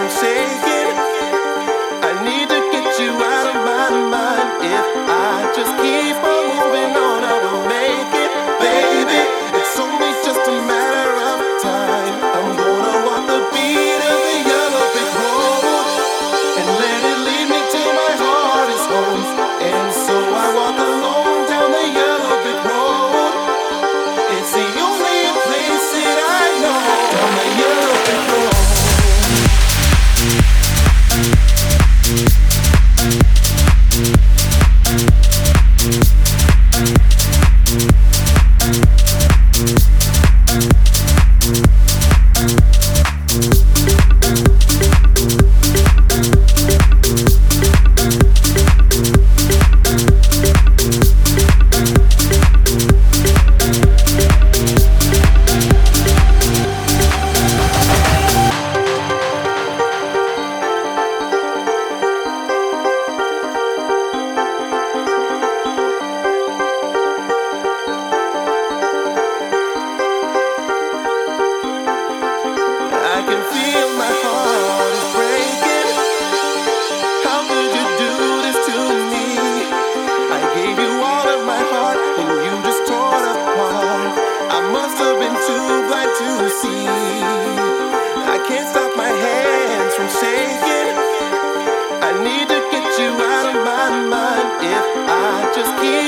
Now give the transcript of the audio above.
from saying I can't stop my hands from shaking. I need to get you out of my mind if I just keep.